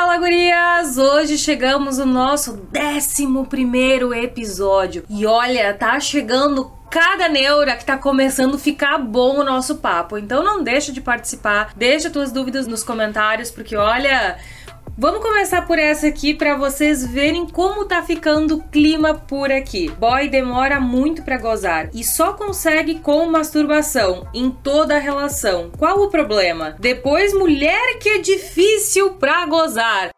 Fala gurias! Hoje chegamos no nosso 11 primeiro episódio. E olha, tá chegando cada neura que tá começando a ficar bom o nosso papo. Então não deixa de participar, deixa tuas dúvidas nos comentários, porque olha, Vamos começar por essa aqui para vocês verem como tá ficando o clima por aqui. Boy demora muito para gozar e só consegue com masturbação em toda a relação. Qual o problema? Depois mulher que é difícil para gozar.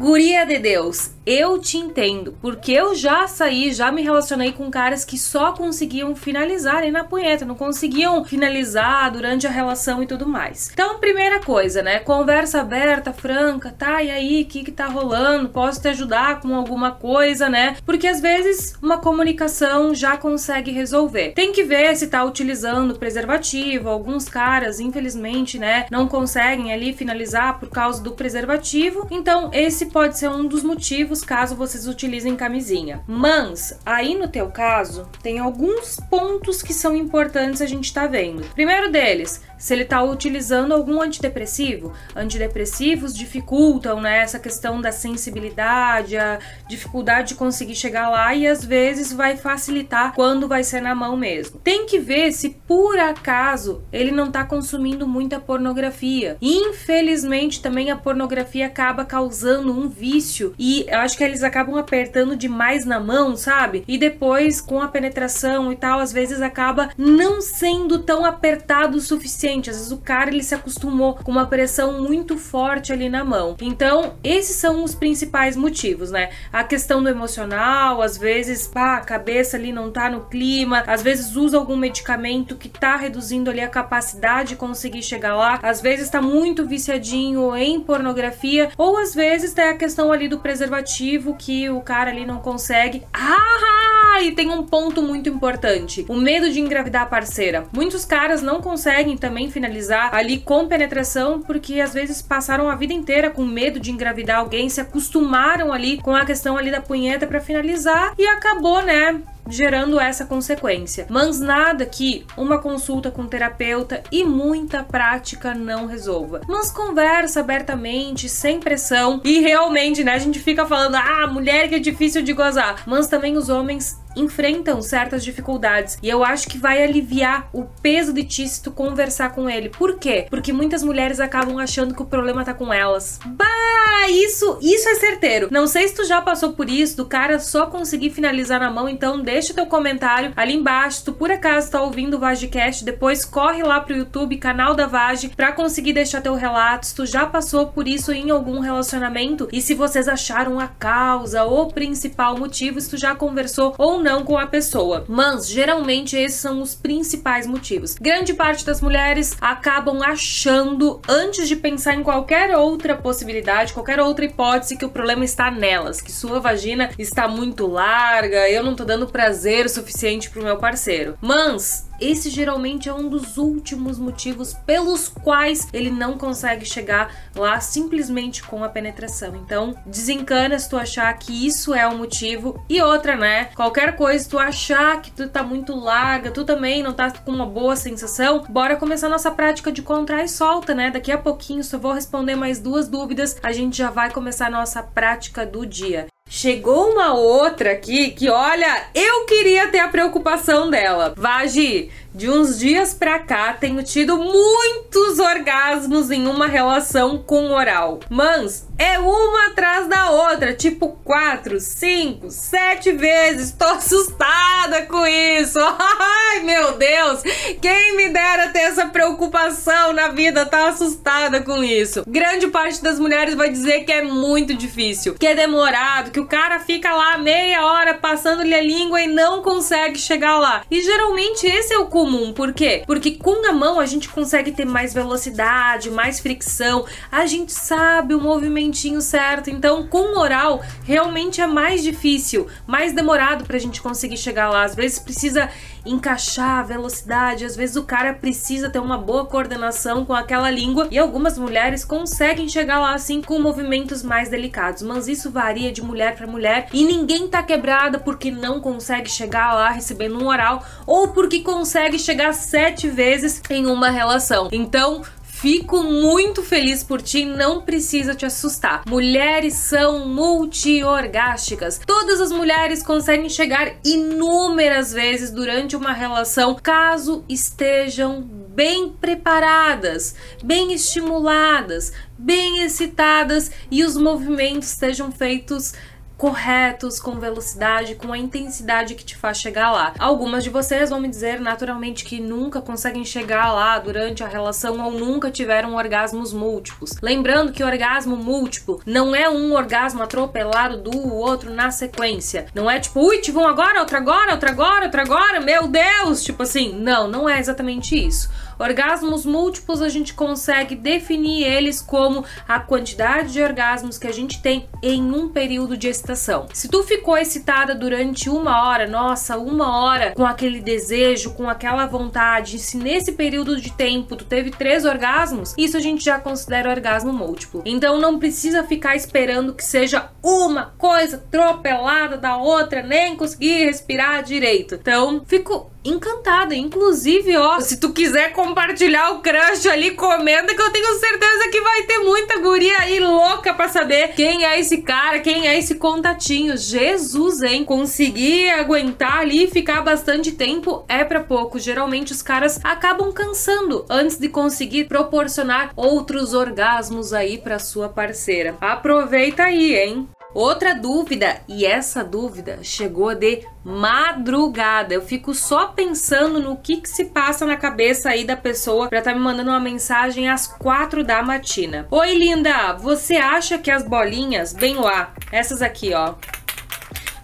Guria de Deus, eu te entendo, porque eu já saí, já me relacionei com caras que só conseguiam finalizar aí na punheta, não conseguiam finalizar durante a relação e tudo mais. Então, primeira coisa, né? Conversa aberta, franca, tá? E aí, o que que tá rolando? Posso te ajudar com alguma coisa, né? Porque às vezes uma comunicação já consegue resolver. Tem que ver se tá utilizando preservativo. Alguns caras, infelizmente, né, não conseguem ali finalizar por causa do preservativo. Então, esse pode ser um dos motivos caso vocês utilizem camisinha. Mas, aí no teu caso, tem alguns pontos que são importantes a gente tá vendo. Primeiro deles, se ele está utilizando algum antidepressivo. Antidepressivos dificultam né, essa questão da sensibilidade, a dificuldade de conseguir chegar lá e às vezes vai facilitar quando vai ser na mão mesmo. Tem que ver se por acaso ele não está consumindo muita pornografia. Infelizmente também a pornografia acaba causando um vício e eu acho que eles acabam apertando demais na mão, sabe? E depois com a penetração e tal, às vezes acaba não sendo tão apertado o suficiente suficiente. Às vezes o cara ele se acostumou com uma pressão muito forte ali na mão. Então, esses são os principais motivos, né? A questão do emocional, às vezes, pá, a cabeça ali não tá no clima, às vezes usa algum medicamento que tá reduzindo ali a capacidade de conseguir chegar lá, às vezes tá muito viciadinho em pornografia, ou às vezes tem a questão ali do preservativo que o cara ali não consegue. Ah, e tem um ponto muito importante: o medo de engravidar a parceira. Muitos caras não conseguem também também finalizar ali com penetração, porque às vezes passaram a vida inteira com medo de engravidar alguém, se acostumaram ali com a questão ali da punheta para finalizar e acabou, né? Gerando essa consequência. Mas nada que uma consulta com terapeuta e muita prática não resolva. Mas conversa abertamente, sem pressão e realmente, né, a gente fica falando, ah, mulher que é difícil de gozar, mas também os homens enfrentam certas dificuldades e eu acho que vai aliviar o peso de ti se tu conversar com ele. Por quê? Porque muitas mulheres acabam achando que o problema tá com elas. Bah, isso, isso é certeiro. Não sei se tu já passou por isso, do cara só conseguir finalizar na mão, então deixa teu comentário ali embaixo. Se tu por acaso tá ouvindo o Vagecast, depois corre lá pro YouTube, canal da Vage, pra conseguir deixar teu relato. Se tu já passou por isso em algum relacionamento e se vocês acharam a causa ou principal motivo, se tu já conversou ou não com a pessoa. Mas geralmente esses são os principais motivos. Grande parte das mulheres acabam achando, antes de pensar em qualquer outra possibilidade, qualquer outra hipótese, que o problema está nelas, que sua vagina está muito larga, eu não tô dando prazer o suficiente pro meu parceiro. Mas esse geralmente é um dos últimos motivos pelos quais ele não consegue chegar lá simplesmente com a penetração. Então, desencana se tu achar que isso é o motivo. E outra, né? Qualquer coisa, tu achar que tu tá muito larga, tu também não tá com uma boa sensação, bora começar nossa prática de contrai e solta, né? Daqui a pouquinho só vou responder mais duas dúvidas, a gente já vai começar a nossa prática do dia. Chegou uma outra aqui que, olha, eu queria ter a preocupação dela. Vagi, de uns dias pra cá, tenho tido muitos orgasmos em uma relação com oral. Mas é uma atrás da outra, tipo quatro, cinco, sete vezes. Tô assustada com isso. Ai, meu Deus! Quem me dera ter essa preocupação na vida, tá assustada com isso. Grande parte das mulheres vai dizer que é muito difícil, que é demorado, que o cara fica lá meia hora passando-lhe a língua e não consegue chegar lá. E geralmente esse é o comum. Por quê? Porque com a mão a gente consegue ter mais velocidade, mais fricção, a gente sabe o movimentinho certo. Então, com oral, realmente é mais difícil, mais demorado pra gente conseguir chegar lá. Às vezes precisa encaixar a velocidade, às vezes o cara precisa ter uma boa coordenação com aquela língua e algumas mulheres conseguem chegar lá assim com movimentos mais delicados, mas isso varia de mulher para mulher e ninguém tá quebrada porque não consegue chegar lá recebendo um oral ou porque consegue chegar sete vezes em uma relação. Então, Fico muito feliz por ti, não precisa te assustar. Mulheres são multiorgásticas. Todas as mulheres conseguem chegar inúmeras vezes durante uma relação, caso estejam bem preparadas, bem estimuladas, bem excitadas e os movimentos sejam feitos corretos, com velocidade, com a intensidade que te faz chegar lá. Algumas de vocês vão me dizer naturalmente que nunca conseguem chegar lá durante a relação ou nunca tiveram orgasmos múltiplos. Lembrando que orgasmo múltiplo não é um orgasmo atropelado do outro na sequência. Não é tipo, ui, tive um agora, outro agora, outro agora, outro agora, meu Deus! Tipo assim, não, não é exatamente isso. Orgasmos múltiplos a gente consegue definir eles como a quantidade de orgasmos que a gente tem em um período de excitação. Se tu ficou excitada durante uma hora, nossa, uma hora com aquele desejo, com aquela vontade, se nesse período de tempo tu teve três orgasmos, isso a gente já considera orgasmo múltiplo. Então não precisa ficar esperando que seja uma coisa atropelada da outra, nem conseguir respirar direito. Então, fico encantada. Inclusive, ó, se tu quiser compartilhar o crush ali, comenta que eu tenho certeza que vai ter muita guria aí louca pra saber quem é esse cara, quem é esse contatinho. Jesus, hein? Conseguir aguentar ali e ficar bastante tempo é para pouco. Geralmente os caras acabam cansando antes de conseguir proporcionar outros orgasmos aí para sua parceira. Aproveita aí, hein? Outra dúvida, e essa dúvida chegou de madrugada. Eu fico só pensando no que, que se passa na cabeça aí da pessoa para estar tá me mandando uma mensagem às quatro da matina. Oi, linda, você acha que as bolinhas, bem lá, essas aqui, ó,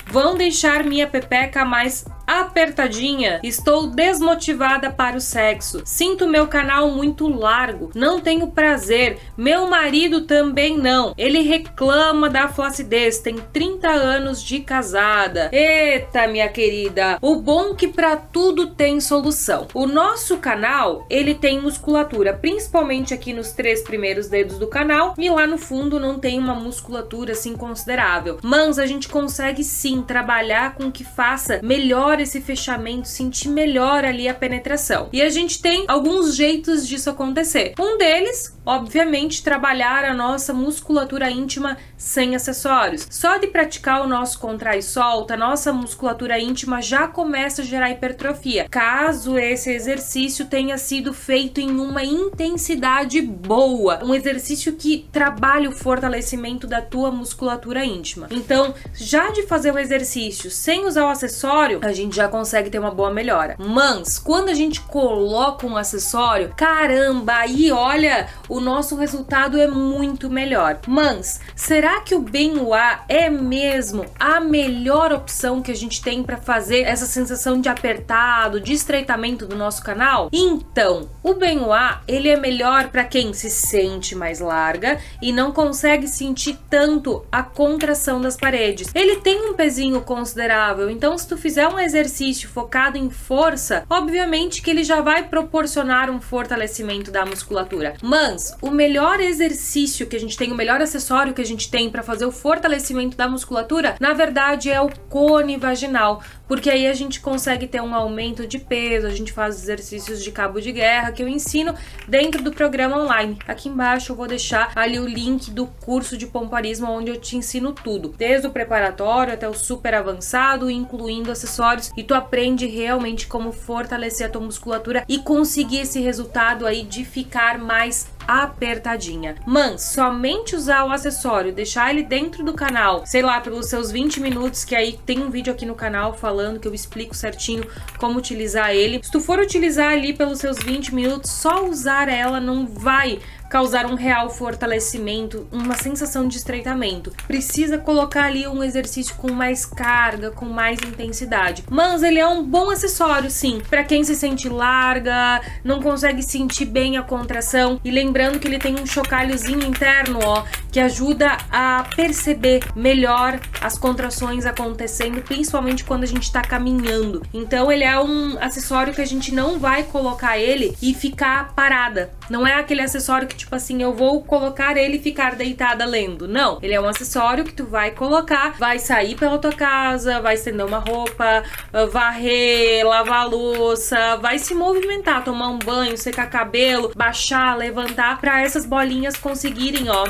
vão deixar minha pepeca mais apertadinha. Estou desmotivada para o sexo. Sinto meu canal muito largo. Não tenho prazer. Meu marido também não. Ele reclama da flacidez. Tem 30 anos de casada. Eita, minha querida. O bom que para tudo tem solução. O nosso canal, ele tem musculatura, principalmente aqui nos três primeiros dedos do canal, e lá no fundo não tem uma musculatura assim considerável. Mas a gente consegue sim trabalhar com que faça melhor melhor esse fechamento, sentir melhor ali a penetração. E a gente tem alguns jeitos disso acontecer. Um deles, obviamente, trabalhar a nossa musculatura íntima sem acessórios. Só de praticar o nosso contrai e solta, a nossa musculatura íntima já começa a gerar hipertrofia. Caso esse exercício tenha sido feito em uma intensidade boa, um exercício que trabalhe o fortalecimento da tua musculatura íntima. Então, já de fazer o exercício sem usar o acessório, a gente gente já consegue ter uma boa melhora. Mas quando a gente coloca um acessório, caramba, aí olha, o nosso resultado é muito melhor. Mas será que o Benoit é mesmo a melhor opção que a gente tem para fazer essa sensação de apertado, de estreitamento do nosso canal? Então, o Benoit, ele é melhor para quem se sente mais larga e não consegue sentir tanto a contração das paredes. Ele tem um pezinho considerável, então se tu fizer um exercício exercício focado em força, obviamente que ele já vai proporcionar um fortalecimento da musculatura. Mas o melhor exercício que a gente tem, o melhor acessório que a gente tem para fazer o fortalecimento da musculatura, na verdade é o cone vaginal, porque aí a gente consegue ter um aumento de peso, a gente faz exercícios de cabo de guerra que eu ensino dentro do programa online. Aqui embaixo eu vou deixar ali o link do curso de pomparismo onde eu te ensino tudo, desde o preparatório até o super avançado, incluindo acessórios e tu aprende realmente como fortalecer a tua musculatura e conseguir esse resultado aí de ficar mais apertadinha. Mas somente usar o acessório, deixar ele dentro do canal, sei lá, pelos seus 20 minutos, que aí tem um vídeo aqui no canal falando que eu explico certinho como utilizar ele. Se tu for utilizar ali pelos seus 20 minutos, só usar ela não vai causar um real fortalecimento, uma sensação de estreitamento. Precisa colocar ali um exercício com mais carga, com mais intensidade. Mas ele é um bom acessório, sim, para quem se sente larga, não consegue sentir bem a contração. E lembrando que ele tem um chocalhozinho interno, ó, que ajuda a perceber melhor as contrações acontecendo, principalmente quando a gente está caminhando. Então ele é um acessório que a gente não vai colocar ele e ficar parada. Não é aquele acessório que que, tipo assim, eu vou colocar ele e ficar deitada lendo. Não. Ele é um acessório que tu vai colocar, vai sair pela tua casa, vai estender uma roupa, varrer, lavar louça, vai se movimentar, tomar um banho, secar cabelo, baixar, levantar, para essas bolinhas conseguirem, ó,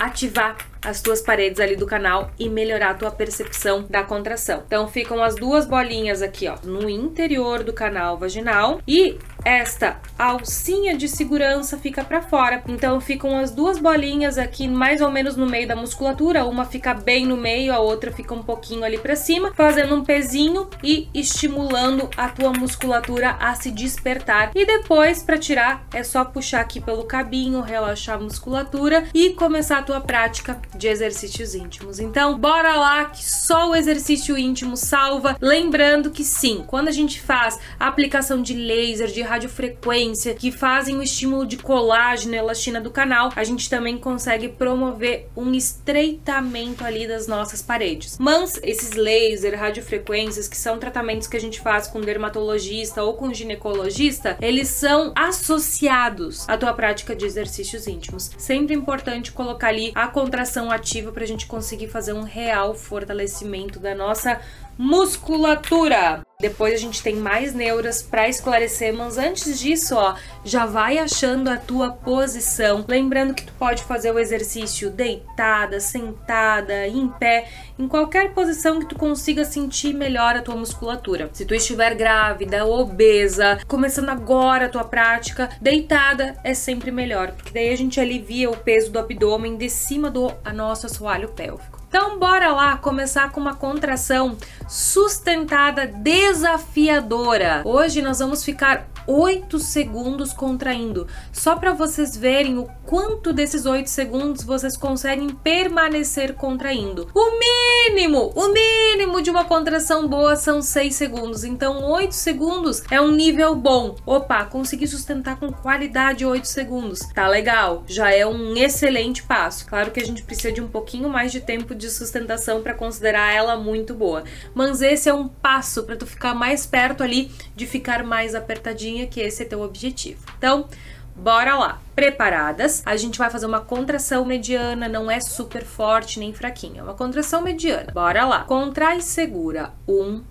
ativar as tuas paredes ali do canal e melhorar a tua percepção da contração. Então ficam as duas bolinhas aqui, ó, no interior do canal vaginal e esta alcinha de segurança fica para fora. Então ficam as duas bolinhas aqui mais ou menos no meio da musculatura, uma fica bem no meio, a outra fica um pouquinho ali para cima, fazendo um pezinho e estimulando a tua musculatura a se despertar. E depois para tirar é só puxar aqui pelo cabinho, relaxar a musculatura e começar a tua prática de exercícios íntimos. Então, bora lá que só o exercício íntimo salva. Lembrando que sim, quando a gente faz a aplicação de laser, de radiofrequência, que fazem o estímulo de colágeno e elastina do canal, a gente também consegue promover um estreitamento ali das nossas paredes. Mas esses laser, radiofrequências, que são tratamentos que a gente faz com dermatologista ou com ginecologista, eles são associados à tua prática de exercícios íntimos. Sempre importante colocar ali a contração ativa para a gente conseguir fazer um real fortalecimento da nossa musculatura. Depois a gente tem mais neuras para esclarecer, mas antes disso, ó, já vai achando a tua posição. Lembrando que tu pode fazer o exercício deitada, sentada, em pé, em qualquer posição que tu consiga sentir melhor a tua musculatura. Se tu estiver grávida, obesa, começando agora a tua prática, deitada é sempre melhor, porque daí a gente alivia o peso do abdômen de cima do nosso assoalho pélvico. Então, bora lá começar com uma contração sustentada, desafiadora. Hoje nós vamos ficar 8 segundos contraindo, só para vocês verem o quanto desses 8 segundos vocês conseguem permanecer contraindo. O mínimo, o mínimo de uma contração boa são 6 segundos, então 8 segundos é um nível bom. Opa, consegui sustentar com qualidade 8 segundos. Tá legal, já é um excelente passo. Claro que a gente precisa de um pouquinho mais de tempo de sustentação para considerar ela muito boa, mas esse é um passo para tu ficar mais perto ali de ficar mais apertadinho que esse é teu objetivo. Então, Bora lá. Preparadas? A gente vai fazer uma contração mediana, não é super forte nem fraquinha, é uma contração mediana. Bora lá. Contrai segura. Um,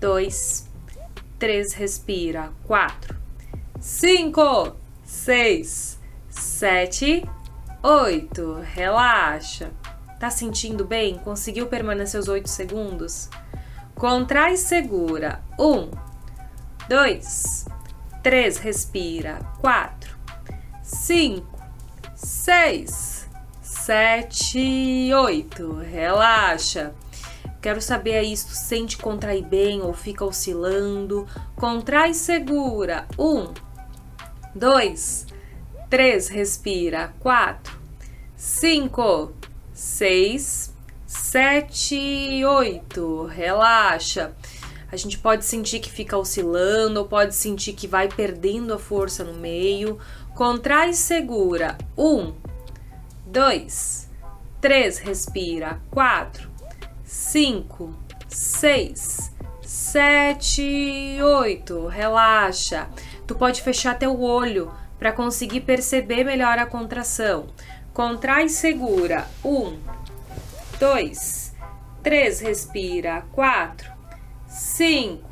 dois, três, respira. Quatro, cinco, seis, sete, oito. Relaxa. Tá sentindo bem? Conseguiu permanecer os oito segundos? Contrai segura. Um, dois, três, respira, quatro, cinco, seis, sete, oito, relaxa. Quero saber aí se tu sente contrair bem ou fica oscilando. Contrai segura. Um, dois, três, respira. Quatro, cinco, seis, sete, oito. Relaxa. A gente pode sentir que fica oscilando, ou pode sentir que vai perdendo a força no meio. Contrai e segura. Um, dois, três, respira. Quatro, cinco, seis, sete, oito. Relaxa. Tu pode fechar teu olho para conseguir perceber melhor a contração. Contrai e segura. Um, dois, três, respira. Quatro, cinco,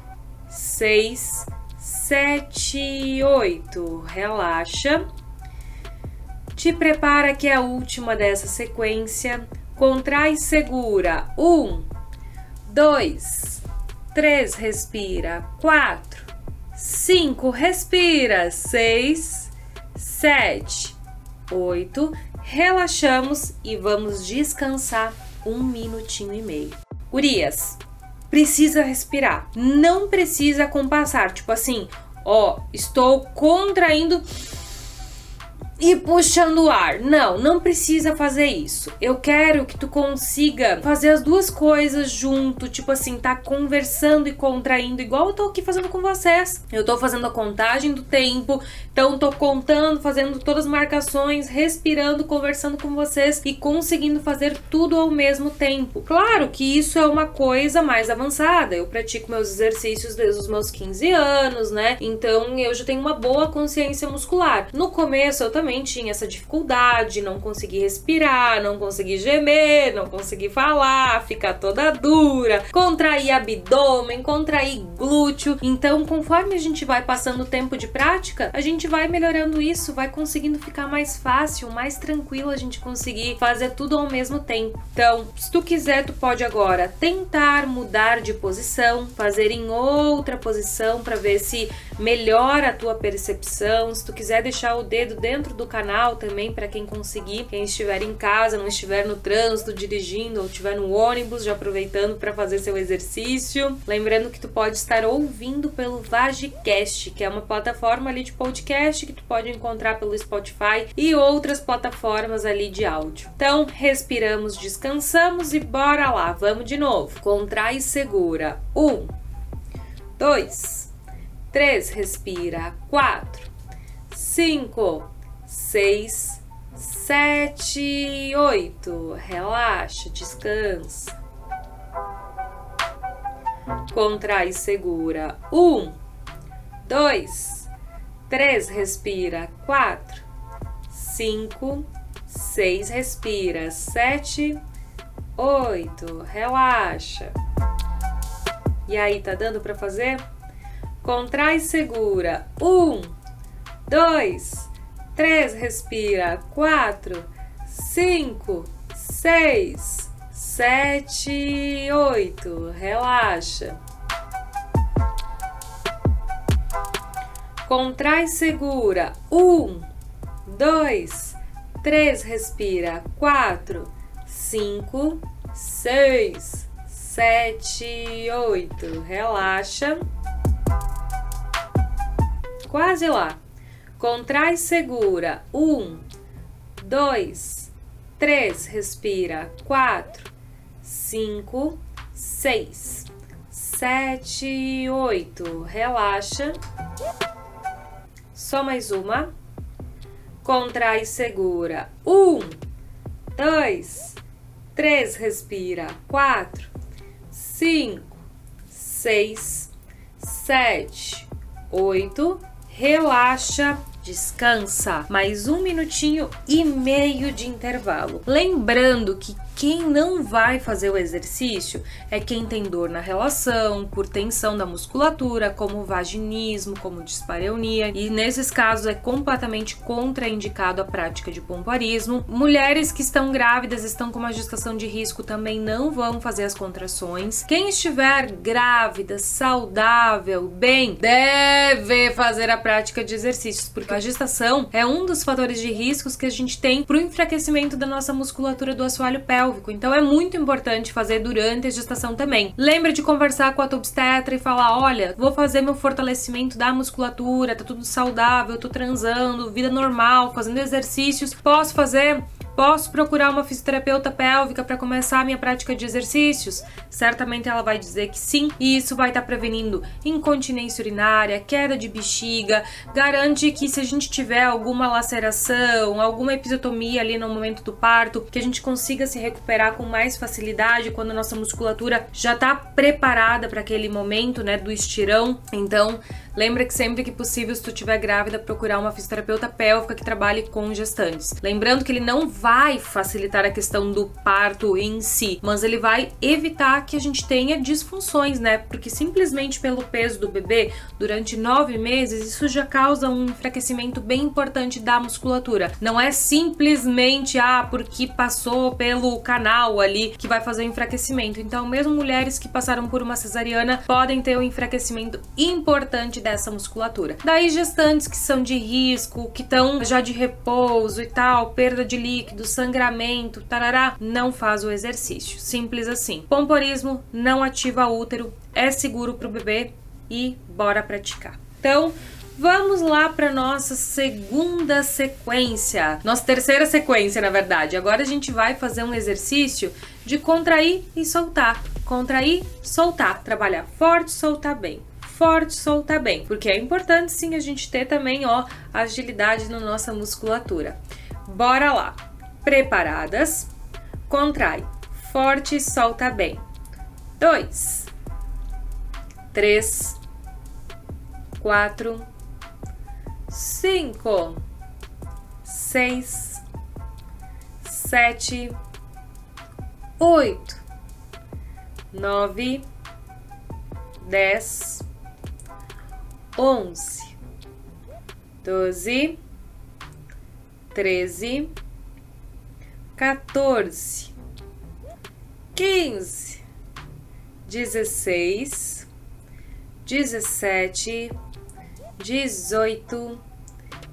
seis, sete, oito. Relaxa. Te prepara que é a última dessa sequência. Contrai segura. Um, dois, três, respira. Quatro, cinco, respira. Seis, sete, oito. Relaxamos e vamos descansar um minutinho e meio. Urias, precisa respirar. Não precisa compassar. Tipo assim, ó, estou contraindo e puxando o ar. Não, não precisa fazer isso. Eu quero que tu consiga fazer as duas coisas junto, tipo assim, tá conversando e contraindo, igual eu tô aqui fazendo com vocês. Eu tô fazendo a contagem do tempo, então tô contando, fazendo todas as marcações, respirando, conversando com vocês e conseguindo fazer tudo ao mesmo tempo. Claro que isso é uma coisa mais avançada. Eu pratico meus exercícios desde os meus 15 anos, né? Então eu já tenho uma boa consciência muscular. No começo eu também tinha essa dificuldade, não consegui respirar, não consegui gemer, não consegui falar, ficar toda dura, contrair abdômen, contrair glúteo. Então, conforme a gente vai passando o tempo de prática, a gente vai melhorando isso, vai conseguindo ficar mais fácil, mais tranquilo a gente conseguir fazer tudo ao mesmo tempo. Então, se tu quiser, tu pode agora tentar mudar de posição, fazer em outra posição para ver se melhora a tua percepção. Se tu quiser deixar o dedo dentro do do canal também para quem conseguir, quem estiver em casa, não estiver no trânsito dirigindo ou estiver no ônibus, já aproveitando para fazer seu exercício. Lembrando que tu pode estar ouvindo pelo Vagicast, que é uma plataforma ali de podcast que tu pode encontrar pelo Spotify e outras plataformas ali de áudio. Então, respiramos, descansamos e bora lá, vamos de novo. Contrai e segura. Um, dois, três, respira. Quatro, cinco, seis, sete, oito. Relaxa, descansa. Contrai e segura. Um, dois, três, respira. Quatro, cinco, seis, respira. Sete, oito. Relaxa. E aí, tá dando para fazer? Contrai e segura. Um, dois, três, respira, quatro, cinco, seis, sete, oito, relaxa. Contrai, segura, um, dois, três, respira, quatro, cinco, seis, sete, oito, relaxa. Quase lá. Contrai, segura. Um, dois, três, respira. Quatro, cinco, seis, sete, oito. Relaxa. Só mais uma. Contrai, segura. Um, dois, três, respira. Quatro, cinco, seis, sete, oito. Relaxa descansa. Mais um minutinho e meio de intervalo. Lembrando que quem não vai fazer o exercício é quem tem dor na relação, por tensão da musculatura, como vaginismo, como dispareunia, e nesses casos é completamente contraindicado a prática de pomparismo. Mulheres que estão grávidas, estão com uma gestação de risco, também não vão fazer as contrações. Quem estiver grávida, saudável, bem, deve fazer a prática de exercícios, porque a gestação é um dos fatores de riscos que a gente tem para o enfraquecimento da nossa musculatura do assoalho pélvico. Então é muito importante fazer durante a gestação também. Lembra de conversar com a tua obstetra e falar: olha, vou fazer meu fortalecimento da musculatura, tá tudo saudável, tô transando, vida normal, fazendo exercícios. Posso fazer Posso procurar uma fisioterapeuta pélvica para começar a minha prática de exercícios? Certamente ela vai dizer que sim, e isso vai estar tá prevenindo incontinência urinária, queda de bexiga, garante que se a gente tiver alguma laceração, alguma episiotomia ali no momento do parto, que a gente consiga se recuperar com mais facilidade quando nossa musculatura já está preparada para aquele momento, né, do estirão. Então, Lembra que sempre que possível, se tu estiver grávida, procurar uma fisioterapeuta pélvica que trabalhe com gestantes. Lembrando que ele não vai facilitar a questão do parto em si, mas ele vai evitar que a gente tenha disfunções, né? Porque simplesmente pelo peso do bebê, durante nove meses, isso já causa um enfraquecimento bem importante da musculatura. Não é simplesmente, ah, porque passou pelo canal ali que vai fazer o enfraquecimento. Então, mesmo mulheres que passaram por uma cesariana podem ter um enfraquecimento importante dessa musculatura. Daí gestantes que são de risco, que estão já de repouso e tal, perda de líquido, sangramento, tarará, não faz o exercício. Simples assim. Pomporismo não ativa útero, é seguro para o bebê e bora praticar. Então, Vamos lá para nossa segunda sequência, nossa terceira sequência, na verdade. Agora a gente vai fazer um exercício de contrair e soltar. Contrair, soltar. Trabalhar forte, soltar bem. Forte, soltar bem. Porque é importante sim a gente ter também, ó, agilidade na nossa musculatura. Bora lá. Preparadas? Contrai. Forte, solta bem. Dois. Três. Quatro cinco, seis, sete, oito, nove, dez, onze, doze, treze, 14, 15, 16, 17, 18,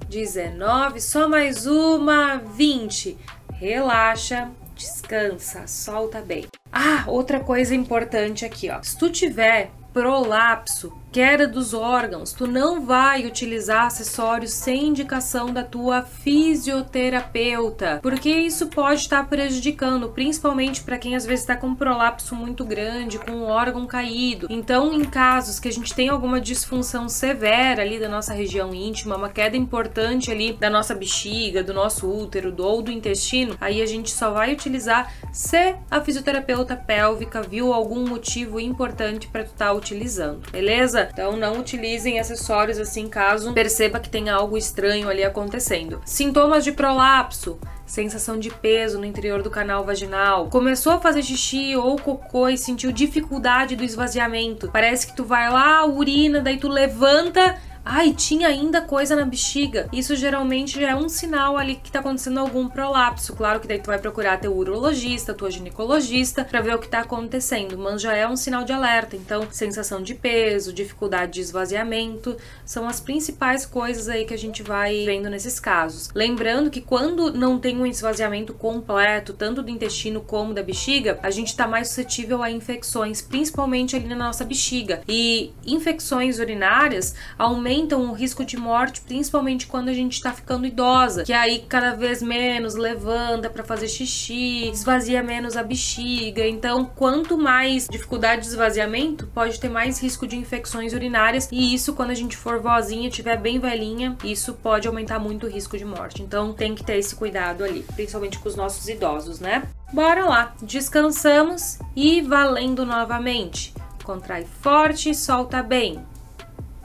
19, só mais uma, 20. Relaxa, descansa, solta bem. Ah, outra coisa importante aqui, ó. Se tu tiver prolapso, queda dos órgãos, tu não vai utilizar acessórios sem indicação da tua fisioterapeuta, porque isso pode estar prejudicando, principalmente para quem às vezes está com um prolapso muito grande, com um órgão caído. Então, em casos que a gente tem alguma disfunção severa ali da nossa região íntima, uma queda importante ali da nossa bexiga, do nosso útero, do, ou do intestino, aí a gente só vai utilizar se a fisioterapeuta pélvica viu algum motivo importante para tu estar tá utilizando, beleza? Então não utilizem acessórios assim caso perceba que tem algo estranho ali acontecendo. Sintomas de prolapso sensação de peso no interior do canal vaginal, começou a fazer xixi ou cocô e sentiu dificuldade do esvaziamento. Parece que tu vai lá, urina, daí tu levanta Ai, tinha ainda coisa na bexiga. Isso geralmente já é um sinal ali que tá acontecendo algum prolapso. Claro que daí tu vai procurar teu urologista, tua ginecologista, para ver o que tá acontecendo, mas já é um sinal de alerta. Então, sensação de peso, dificuldade de esvaziamento, são as principais coisas aí que a gente vai vendo nesses casos. Lembrando que quando não tem um esvaziamento completo, tanto do intestino como da bexiga, a gente tá mais suscetível a infecções, principalmente ali na nossa bexiga. E infecções urinárias aumentam aumentam o risco de morte, principalmente quando a gente está ficando idosa, que aí cada vez menos levanta para fazer xixi, esvazia menos a bexiga. Então, quanto mais dificuldade de esvaziamento, pode ter mais risco de infecções urinárias e isso quando a gente for vozinha, tiver bem velhinha, isso pode aumentar muito o risco de morte. Então, tem que ter esse cuidado ali, principalmente com os nossos idosos, né? Bora lá, descansamos e valendo novamente. Contrai forte, solta bem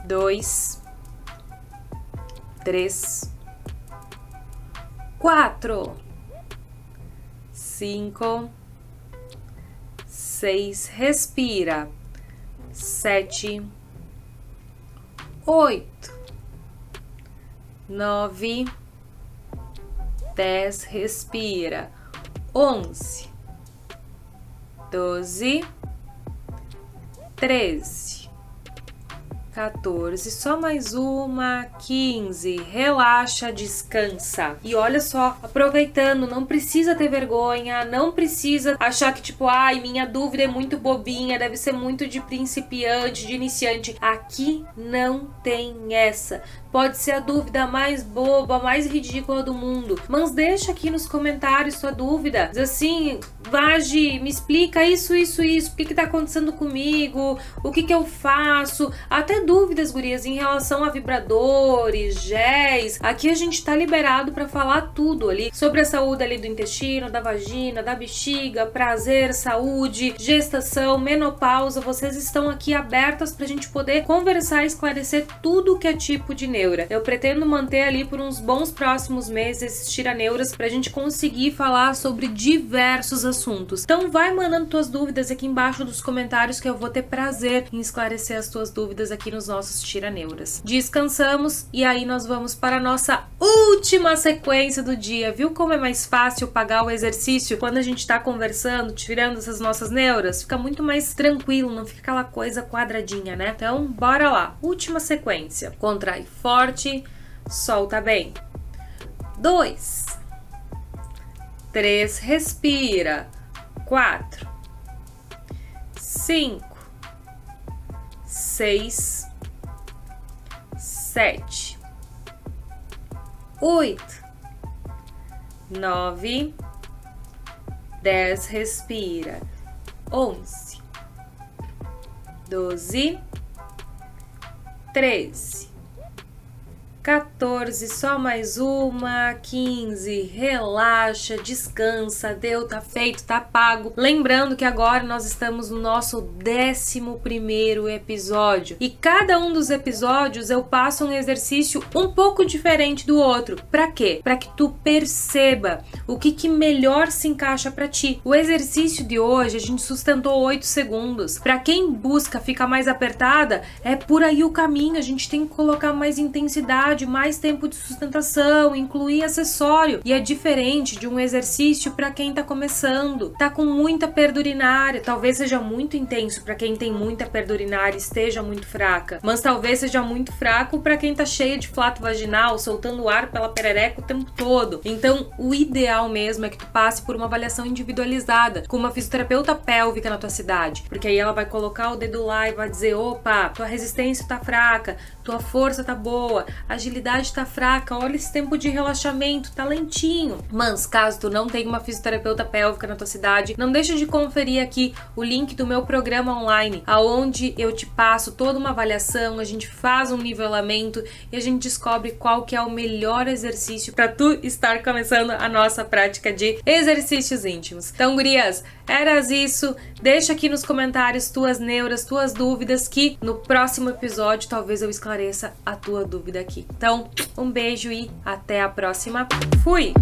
dois, três, quatro, cinco, seis, respira, sete, oito, nove, dez, respira, onze, doze, treze 14, só mais uma, 15. Relaxa, descansa. E olha só, aproveitando, não precisa ter vergonha, não precisa achar que tipo, ai, minha dúvida é muito bobinha, deve ser muito de principiante, de iniciante. Aqui não tem essa. Pode ser a dúvida mais boba, mais ridícula do mundo, mas deixa aqui nos comentários sua dúvida. Diz assim, Vagi, me explica isso, isso, isso, o que que tá acontecendo comigo, o que que eu faço, até dúvidas, gurias, em relação a vibradores, géis. Aqui a gente tá liberado para falar tudo ali sobre a saúde ali do intestino, da vagina, da bexiga, prazer, saúde, gestação, menopausa. Vocês estão aqui abertas pra gente poder conversar e esclarecer tudo que é tipo de neura. Eu pretendo manter ali por uns bons próximos meses esses tiraneuras pra gente conseguir falar sobre diversos assuntos. Então vai mandando tuas dúvidas aqui embaixo dos comentários que eu vou ter prazer em esclarecer as tuas dúvidas aqui nos nossos tiraneuras. Descansamos e aí nós vamos para a nossa última sequência do dia. Viu como é mais fácil pagar o exercício quando a gente está conversando, tirando essas nossas neuras? Fica muito mais tranquilo, não fica aquela coisa quadradinha, né? Então, bora lá. Última sequência. Contrai forte, solta bem. Dois. Três, respira. Quatro. Cinco. Seis sete, oito, nove, dez. Respira. Onze, doze, treze. 14, só mais uma, 15, relaxa, descansa, deu, tá feito, tá pago. Lembrando que agora nós estamos no nosso 11 episódio e cada um dos episódios eu passo um exercício um pouco diferente do outro. Para quê? Para que tu perceba o que, que melhor se encaixa para ti. O exercício de hoje a gente sustentou 8 segundos. Para quem busca ficar mais apertada, é por aí o caminho, a gente tem que colocar mais intensidade de mais tempo de sustentação, incluir acessório. E é diferente de um exercício para quem tá começando, tá com muita perda urinária, talvez seja muito intenso para quem tem muita perda urinária, esteja muito fraca, mas talvez seja muito fraco para quem tá cheia de flato vaginal, soltando ar pela perereca o tempo todo. Então, o ideal mesmo é que tu passe por uma avaliação individualizada com uma fisioterapeuta pélvica na tua cidade, porque aí ela vai colocar o dedo lá e vai dizer: "Opa, tua resistência tá fraca, tua força tá boa, a agilidade tá fraca, olha esse tempo de relaxamento, tá lentinho. Mas caso tu não tenha uma fisioterapeuta pélvica na tua cidade, não deixa de conferir aqui o link do meu programa online, aonde eu te passo toda uma avaliação, a gente faz um nivelamento e a gente descobre qual que é o melhor exercício para tu estar começando a nossa prática de exercícios íntimos. Então, gurias, eras isso. Deixa aqui nos comentários tuas neuras, tuas dúvidas que no próximo episódio talvez eu esclareça a tua dúvida aqui. Então, um beijo e até a próxima. Fui!